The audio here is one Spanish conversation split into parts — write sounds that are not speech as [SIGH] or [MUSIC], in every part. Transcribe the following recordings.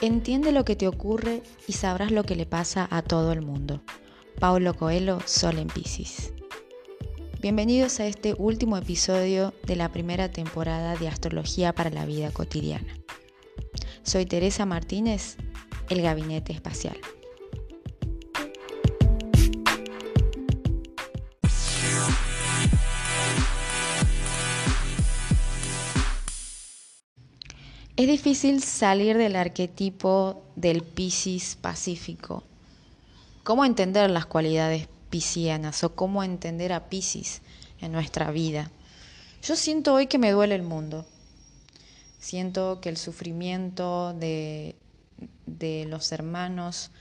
Entiende lo que te ocurre y sabrás lo que le pasa a todo el mundo. Paulo Coelho, Sol en Pisces. Bienvenidos a este último episodio de la primera temporada de Astrología para la Vida Cotidiana. Soy Teresa Martínez, el Gabinete Espacial. Es difícil salir del arquetipo del Piscis pacífico. ¿Cómo entender las cualidades piscianas o cómo entender a Piscis en nuestra vida? Yo siento hoy que me duele el mundo. Siento que el sufrimiento de, de los hermanos,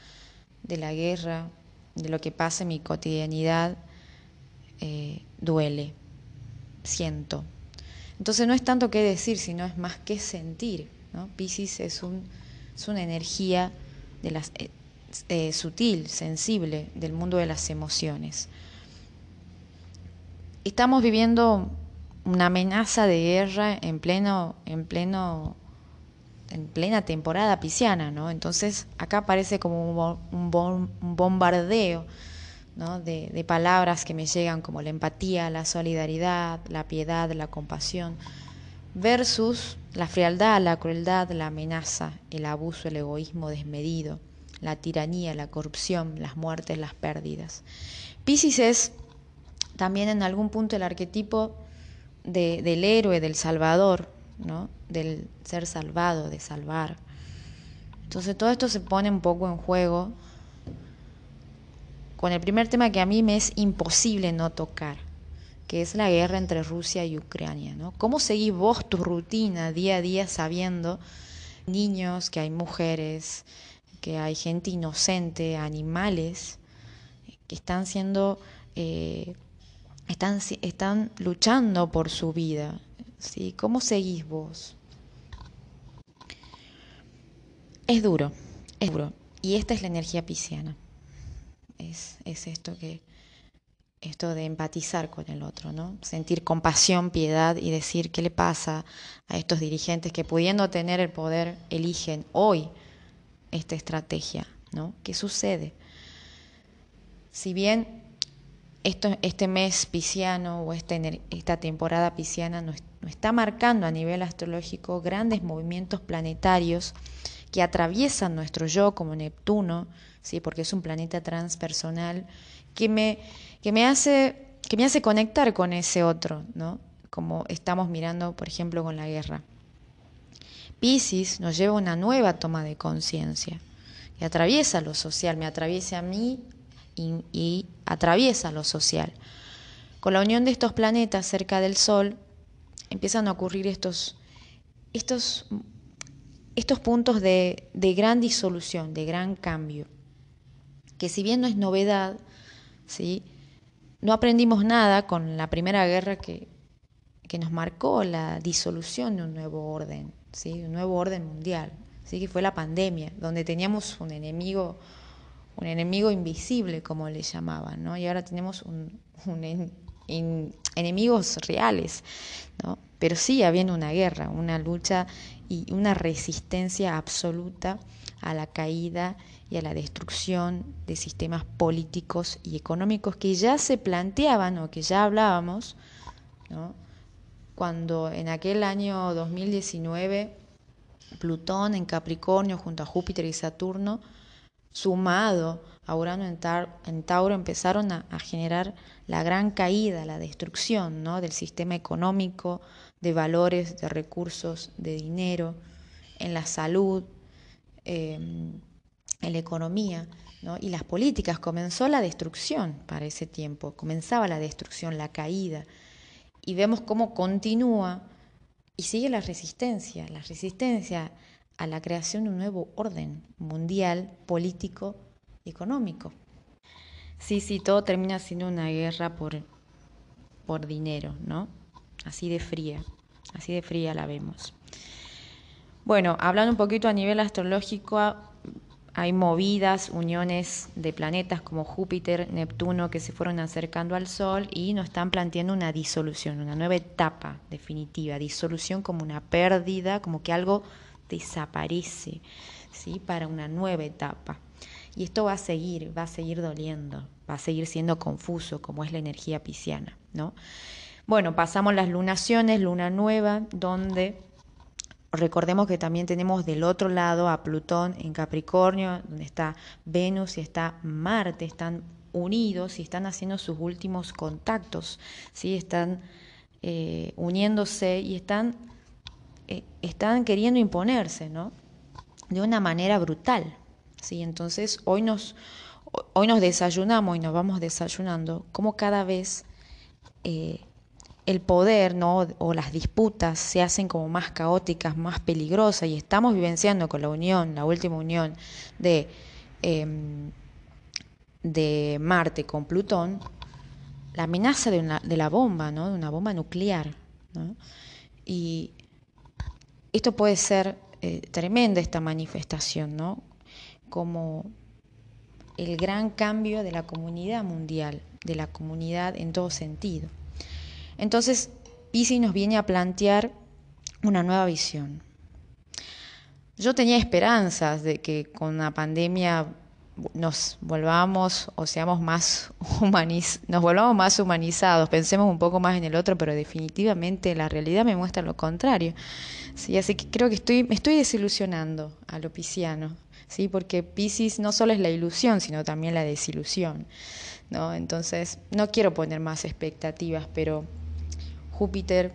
de la guerra, de lo que pasa en mi cotidianidad, eh, duele. Siento. Entonces no es tanto qué decir, sino es más qué sentir. ¿no? Es, un, es una energía de las, eh, eh, sutil, sensible del mundo de las emociones. Estamos viviendo una amenaza de guerra en pleno, en pleno, en plena temporada pisciana, ¿no? Entonces acá parece como un bombardeo de, palabras que me llegan como la empatía, la solidaridad, la piedad, la compasión, versus la frialdad, la crueldad, la amenaza, el abuso, el egoísmo desmedido, la tiranía, la corrupción, las muertes, las pérdidas. Piscis es también en algún punto el arquetipo del héroe, del salvador, ¿no? del ser salvado, de salvar. Entonces todo esto se pone un poco en juego con el primer tema que a mí me es imposible no tocar, que es la guerra entre Rusia y Ucrania. ¿no? ¿Cómo seguís vos tu rutina día a día sabiendo niños, que hay mujeres, que hay gente inocente, animales, que están siendo, eh, están, están luchando por su vida? ¿sí? ¿Cómo seguís vos? Es duro, es duro. Y esta es la energía pisciana es, esto que esto de empatizar con el otro, ¿no? Sentir compasión, piedad y decir qué le pasa a estos dirigentes que pudiendo tener el poder eligen hoy esta estrategia, ¿no? ¿Qué sucede? Si bien esto, este mes pisciano o esta temporada pisciana nos, nos está marcando a nivel astrológico grandes movimientos planetarios que atraviesan nuestro yo como Neptuno, ¿sí? porque es un planeta transpersonal que me, que me, hace, que me hace conectar con ese otro, ¿no? como estamos mirando, por ejemplo, con la guerra. Pisces nos lleva a una nueva toma de conciencia y atraviesa lo social, me atraviesa a mí y, y, atraviesa lo social. Con la unión de estos planetas cerca del Sol empiezan a ocurrir estos, estos, estos puntos de, de gran disolución, de gran cambio que si bien no es novedad, ¿sí? no aprendimos nada con la primera guerra que, que nos marcó la disolución de un nuevo orden, ¿sí? un nuevo orden mundial, ¿sí? que fue la pandemia, donde teníamos un enemigo, un enemigo invisible, como le llamaban, ¿no? y ahora tenemos un, enemigos reales, ¿no? Pero sí habiendo una guerra, una lucha y una resistencia absoluta a la caída y a la destrucción de sistemas políticos y económicos que ya se planteaban o que ya hablábamos, cuando en aquel año 2019 Plutón en Capricornio junto a Júpiter y Saturno, sumado a en, Tauro, empezaron a, generar la gran caída, la destrucción ¿no? del sistema económico, de valores, de recursos, de dinero, en la salud, em, en la economía y las políticas. Comenzó la destrucción para ese tiempo, comenzaba la destrucción, la caída. Y vemos cómo continúa y sigue la resistencia, la resistencia a la creación de un nuevo orden mundial, político, económico. Sí, sí, todo termina siendo una guerra por, por dinero, ¿no? Así de fría, así de fría la vemos. Bueno, hablando un poquito a nivel astrológico, hay movidas, uniones de planetas como Júpiter, Neptuno, que se fueron acercando al Sol y nos están planteando una disolución, una nueva etapa definitiva. Disolución como una pérdida, como que algo desaparece, ¿sí? Para una nueva etapa. Y esto va a seguir, va a seguir doliendo, va a seguir siendo confuso, como es la energía pisciana, ¿no? Bueno, pasamos las lunaciones, luna nueva, donde recordemos que también tenemos del otro lado a Plutón en Capricornio, donde está Venus y está Marte, están unidos y están haciendo sus últimos contactos, ¿sí? están eh, uniéndose y están, eh, están queriendo imponerse, ¿no? De una manera brutal, ¿sí? Entonces hoy nos, hoy nos desayunamos y nos vamos desayunando como cada vez eh, el poder ¿no? o las disputas se hacen como más caóticas, más peligrosas y estamos vivenciando con la unión, la última unión de, em, de Marte con Plutón, la amenaza de, una, de la bomba, ¿no? de una bomba nuclear. Y esto puede ser eh, tremenda esta manifestación, ¿no? Como el gran cambio de la comunidad mundial, de la comunidad en todo sentido. Entonces, Pisi nos viene a plantear una nueva visión. Yo tenía esperanzas de que con la pandemia nos volvamos o seamos más [LAUGHS] humaniz nos volvamos más humanizados, pensemos un poco más en el otro, pero definitivamente la realidad me muestra lo contrario. Sí, así que creo que estoy, me estoy desilusionando a lo pisciano. ¿Sí? porque Pisces no solo es la ilusión, sino también la desilusión. ¿no? Entonces, no quiero poner más expectativas, pero Júpiter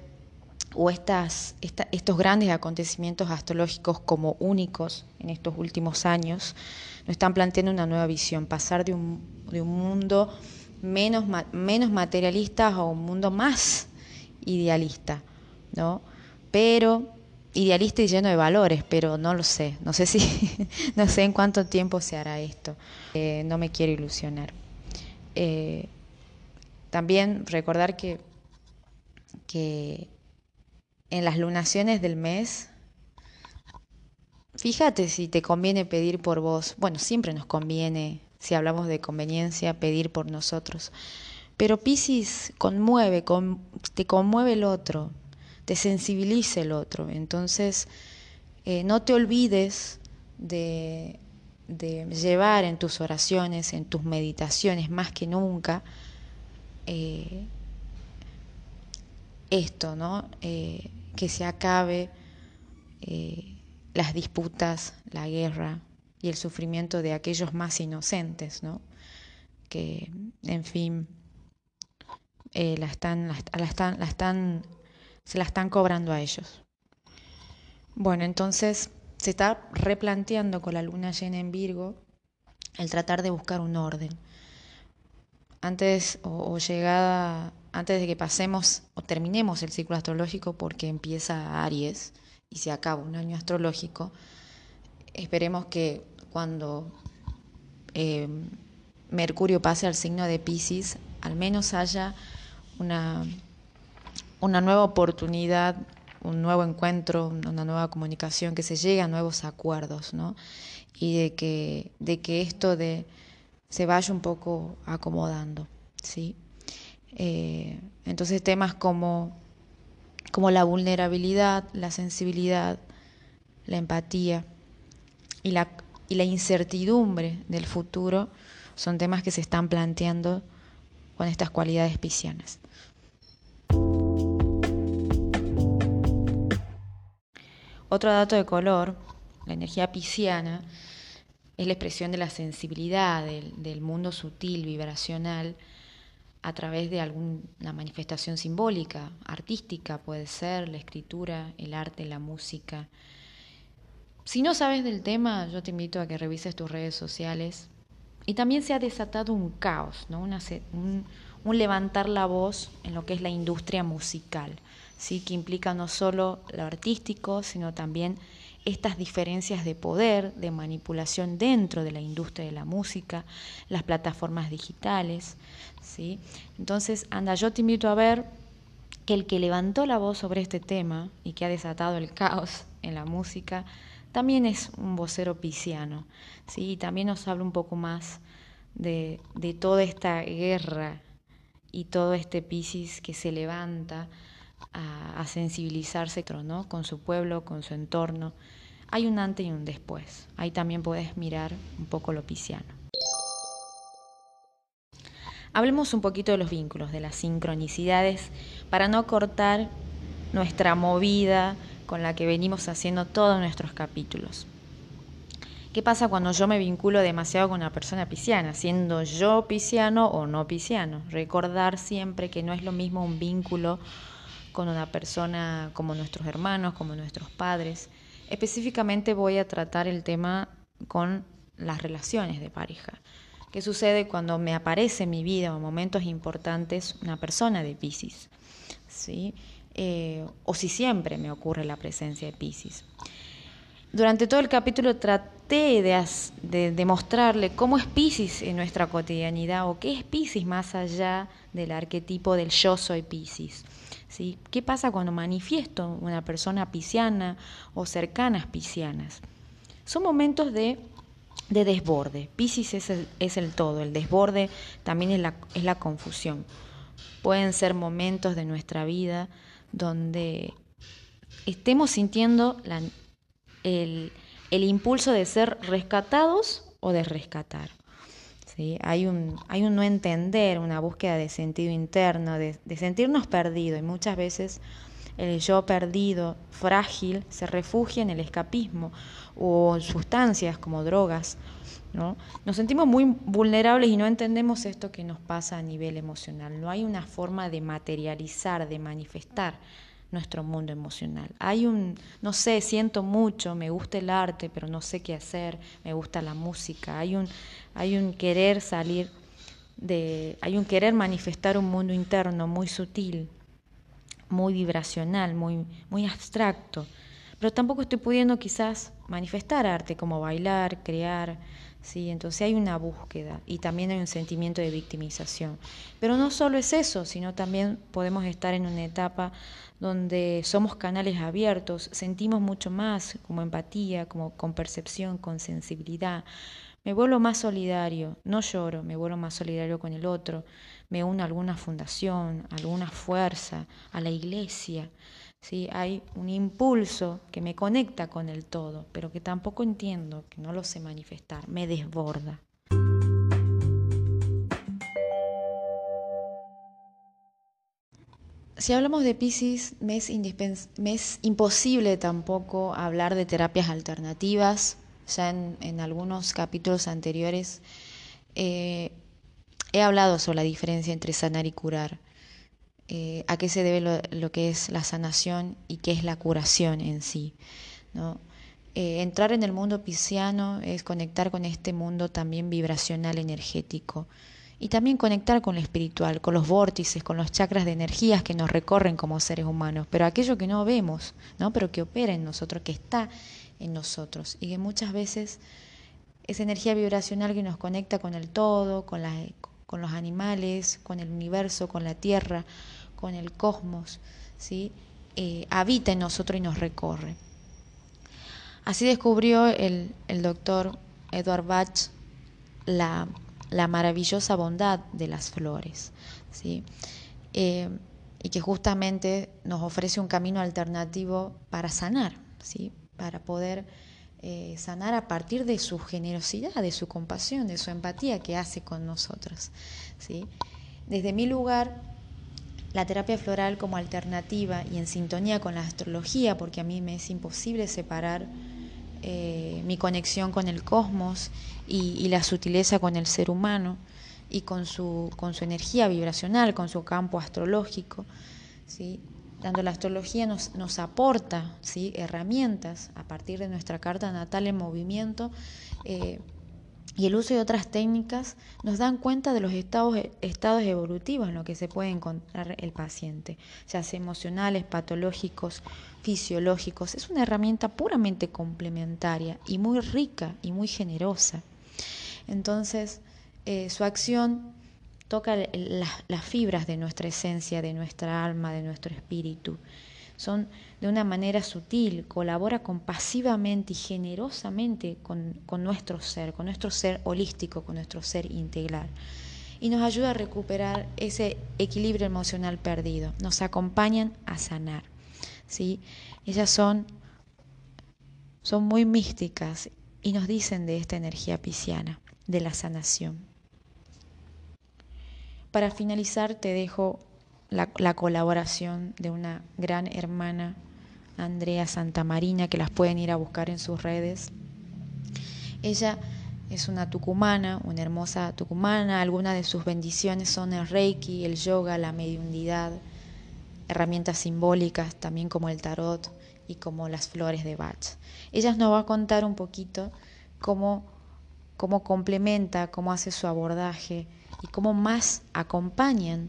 o estas, estos grandes acontecimientos astrológicos como únicos en estos últimos años nos están planteando una nueva visión, pasar de un, de un mundo menos, menos materialista a un mundo más idealista, ¿no? Pero idealista y lleno de valores, pero no lo sé, no sé si, [LAUGHS] no sé en cuánto tiempo se hará esto, eh, no me quiero ilusionar. Eh, también recordar que, que en las lunaciones del mes, fíjate si te conviene pedir por vos, bueno, siempre nos conviene, si hablamos de conveniencia, pedir por nosotros, pero Piscis conmueve, te conmueve el otro, te sensibilice el otro. Entonces, eh, no te olvides de, llevar en tus oraciones, en tus meditaciones, más que nunca, eh, esto, ¿no? Eh, que se acabe las disputas, la guerra y el sufrimiento de aquellos más inocentes, ¿no? Que, en fin, están, la están se la están cobrando a ellos. Bueno, entonces se está replanteando con la luna llena en Virgo el tratar de buscar un orden. Antes o, llegada, antes de que pasemos o terminemos el ciclo astrológico porque empieza Aries y se acaba un año astrológico, esperemos que cuando eh, Mercurio pase al signo de Pisces, al menos haya una una nueva oportunidad, un nuevo encuentro, una nueva comunicación, que se llegue a nuevos acuerdos, ¿no? Y de que, de que esto de, se vaya un poco acomodando, ¿sí? Eh, entonces temas como, como la vulnerabilidad, la sensibilidad, la empatía y la, y la incertidumbre del futuro son temas que se están planteando con estas cualidades piscianas. Otro dato de color, la energía pisciana, es la expresión de la sensibilidad, del, mundo sutil, vibracional, a través de alguna manifestación simbólica, artística puede ser, la escritura, el arte, la música. Si no sabes del tema, yo te invito a que revises tus redes sociales. Y también se ha desatado un caos, ¿no? un, un levantar la voz en lo que es la industria musical. ¿Sí? que implica no solo lo artístico, sino también estas diferencias de poder, de manipulación dentro de la industria de la música, las plataformas digitales. ¿sí? Entonces, anda, yo te invito a ver que el que levantó la voz sobre este tema y que ha desatado el caos en la música, también es un vocero pisciano, ¿sí? y también nos habla un poco más de, de toda esta guerra y todo este Piscis que se levanta a, sensibilizarse con su pueblo, con su entorno, hay un antes y un después. Ahí también puedes mirar un poco lo pisciano. Hablemos un poquito de los vínculos, de las sincronicidades, para no cortar nuestra movida con la que venimos haciendo todos nuestros capítulos. ¿Qué pasa cuando yo me vinculo demasiado con una persona pisciana, siendo yo pisciano o no pisciano? Recordar siempre que no es lo mismo un vínculo con una persona como nuestros hermanos, como nuestros padres. Específicamente voy a tratar el tema con las relaciones de pareja. ¿Qué sucede cuando me aparece en mi vida o en momentos importantes una persona de Pisces? ¿Sí? Eh, o si siempre me ocurre la presencia de Pisces. Durante todo el capítulo traté de, de demostrarle cómo es Pisces en nuestra cotidianidad o qué es Pisces más allá del arquetipo del yo soy Pisces. ¿Qué pasa cuando manifiesto una persona pisciana o cercanas piscianas? Son momentos de, de desborde. Pisces es el, es el, todo, el desborde también es la, es la confusión. Pueden ser momentos de nuestra vida donde estemos sintiendo la, el, impulso de ser rescatados o de rescatar. ¿Sí? Hay, un, hay un no entender, una búsqueda de sentido interno, de, sentirnos perdidos y muchas veces el yo perdido, frágil, se refugia en el escapismo o sustancias como drogas. ¿no? Nos sentimos muy vulnerables y no entendemos esto que nos pasa a nivel emocional. No hay una forma de materializar, de manifestar nuestro mundo emocional. Hay un, no sé, siento mucho, me gusta el arte, pero no sé qué hacer, me gusta la música. Hay un, hay un querer salir de, hay un querer manifestar un mundo interno muy sutil, muy vibracional, muy, muy abstracto. Pero tampoco estoy pudiendo quizás manifestar arte como bailar, crear, ¿sí? Entonces hay una búsqueda y también hay un sentimiento de victimización. Pero no solo es eso, sino también podemos estar en una etapa donde somos canales abiertos, sentimos mucho más como empatía, como con percepción, con sensibilidad. Me vuelvo más solidario, no lloro, me vuelvo más solidario con el otro, me uno a alguna fundación, a alguna fuerza, a la iglesia. ¿Sí? Hay un impulso que me conecta con el todo, pero que tampoco entiendo, que no lo sé manifestar, me desborda. Si hablamos de Pisces, me es, imposible tampoco hablar de terapias alternativas. Ya en, algunos capítulos anteriores eh, he hablado sobre la diferencia entre sanar y curar. Eh, a qué se debe lo, que es la sanación y qué es la curación en sí. Eh, entrar en el mundo pisciano es conectar con este mundo también vibracional energético y también conectar con lo espiritual, con los vórtices, con los chakras de energías que nos recorren como seres humanos, pero aquello que no vemos, ¿no? pero que opera en nosotros, que está en nosotros y que muchas veces esa energía vibracional que nos conecta con el todo, con, con los animales, con el universo, con la tierra, con el cosmos, ¿sí? Eh, habita en nosotros y nos recorre. Así descubrió el, el doctor Edward Bach la la maravillosa bondad de las flores, ¿sí? Eh, y que justamente nos ofrece un camino alternativo para sanar, ¿sí? para poder eh, sanar a partir de su generosidad, de su compasión, de su empatía que hace con nosotros. ¿sí? Desde mi lugar, la terapia floral como alternativa y en sintonía con la astrología, porque a mí me es imposible separar eh, mi conexión con el cosmos y, la sutileza con el ser humano y con su, con su energía vibracional, con su campo astrológico. ¿sí? Tanto la astrología nos, nos aporta ¿sí? herramientas a partir de nuestra carta natal en movimiento eh, y el uso de otras técnicas nos dan cuenta de los estados, estados evolutivos en los que se puede encontrar el paciente, ya sea emocionales, patológicos, fisiológicos. Es una herramienta puramente complementaria y muy rica y muy generosa. Entonces, eh, su acción toca las fibras de nuestra esencia, de nuestra alma, de nuestro espíritu son de una manera sutil, colabora compasivamente y generosamente con, nuestro ser, con nuestro ser holístico, con nuestro ser integral. Y nos ayuda a recuperar ese equilibrio emocional perdido. Nos acompañan a sanar. ¿sí? Ellas son son muy místicas y nos dicen de esta energía pisciana, de la sanación. Para finalizar te dejo la, la colaboración de una gran hermana, Andrea Santamarina, que las pueden ir a buscar en sus redes. Ella es una tucumana, una hermosa tucumana. Algunas de sus bendiciones son el reiki, el yoga, la mediunidad, herramientas simbólicas también como el tarot y como las flores de Bach. Ella nos va a contar un poquito cómo, cómo complementa, cómo hace su abordaje y cómo más acompañan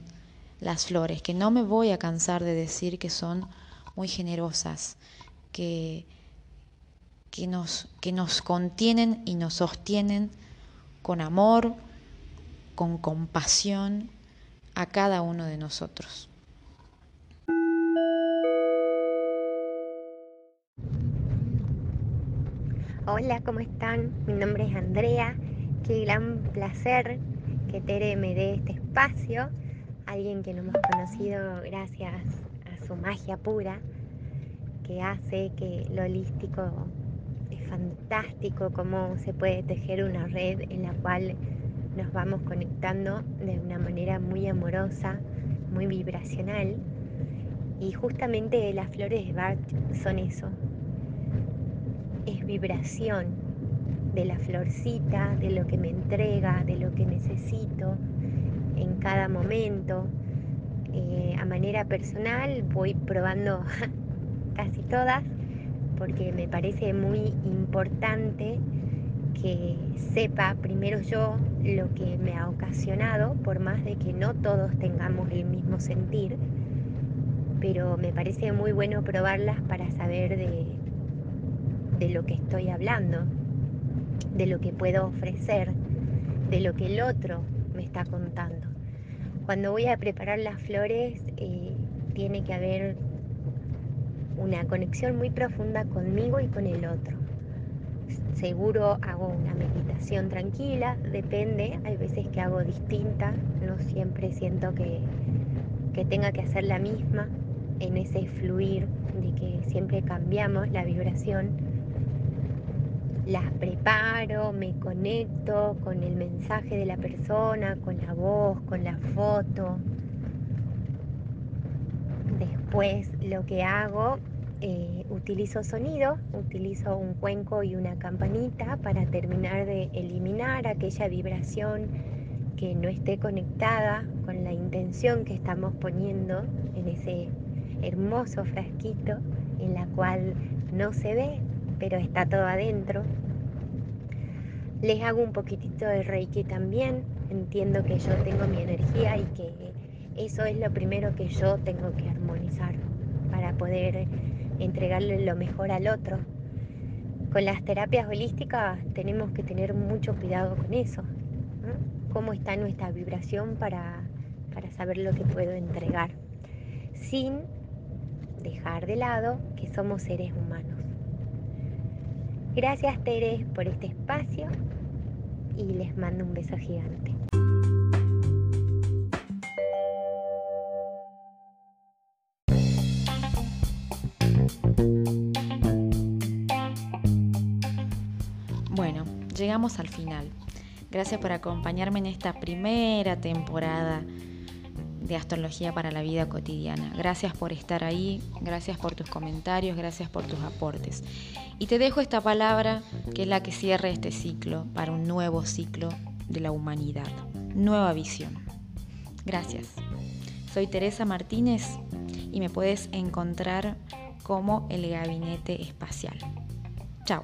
las flores, que no me voy a cansar de decir que son muy generosas, que, que, nos, que nos contienen y nos sostienen con amor, con compasión a cada uno de nosotros. Hola, ¿cómo están? Mi nombre es Andrea. Qué gran placer que Tere me dé este espacio. Alguien que no hemos conocido gracias a su magia pura, que hace que lo holístico es fantástico, cómo se puede tejer una red en la cual nos vamos conectando de una manera muy amorosa, muy vibracional. Y justamente las flores de Bach son eso, es vibración de la florcita, de lo que me entrega, de lo que necesito en cada momento. Eh, a manera personal voy probando [LAUGHS] casi todas porque me parece muy importante que sepa primero yo lo que me ha ocasionado, por más de que no todos tengamos el mismo sentir, pero me parece muy bueno probarlas para saber de, de lo que estoy hablando, de lo que puedo ofrecer, de lo que el otro me está contando. Cuando voy a preparar las flores, eh, tiene que haber una conexión muy profunda conmigo y con el otro. Seguro hago una meditación tranquila, depende, hay veces que hago distinta, no siempre siento que, que tenga que hacer la misma en ese fluir de que siempre cambiamos la vibración las preparo, me conecto con el mensaje de la persona, con la voz, con la foto. Después lo que hago, eh, utilizo sonido, utilizo un cuenco y una campanita para terminar de eliminar aquella vibración que no esté conectada con la intención que estamos poniendo en ese hermoso frasquito en la cual no se ve pero está todo adentro. Les hago un poquitito de reiki también. Entiendo que yo tengo mi energía y que eso es lo primero que yo tengo que armonizar para poder entregarle lo mejor al otro. Con las terapias holísticas tenemos que tener mucho cuidado con eso. Cómo está nuestra vibración para, para saber lo que puedo entregar. Sin dejar de lado que somos seres humanos. Gracias Tere por este espacio y les mando un beso gigante. Bueno, llegamos al final. Gracias por acompañarme en esta primera temporada de astrología para la vida cotidiana. Gracias por estar ahí, gracias por tus comentarios, gracias por tus aportes. Y te dejo esta palabra que es la que cierra este ciclo para un nuevo ciclo de la humanidad, nueva visión. Gracias. Soy Teresa Martínez y me puedes encontrar como el gabinete espacial. Chao.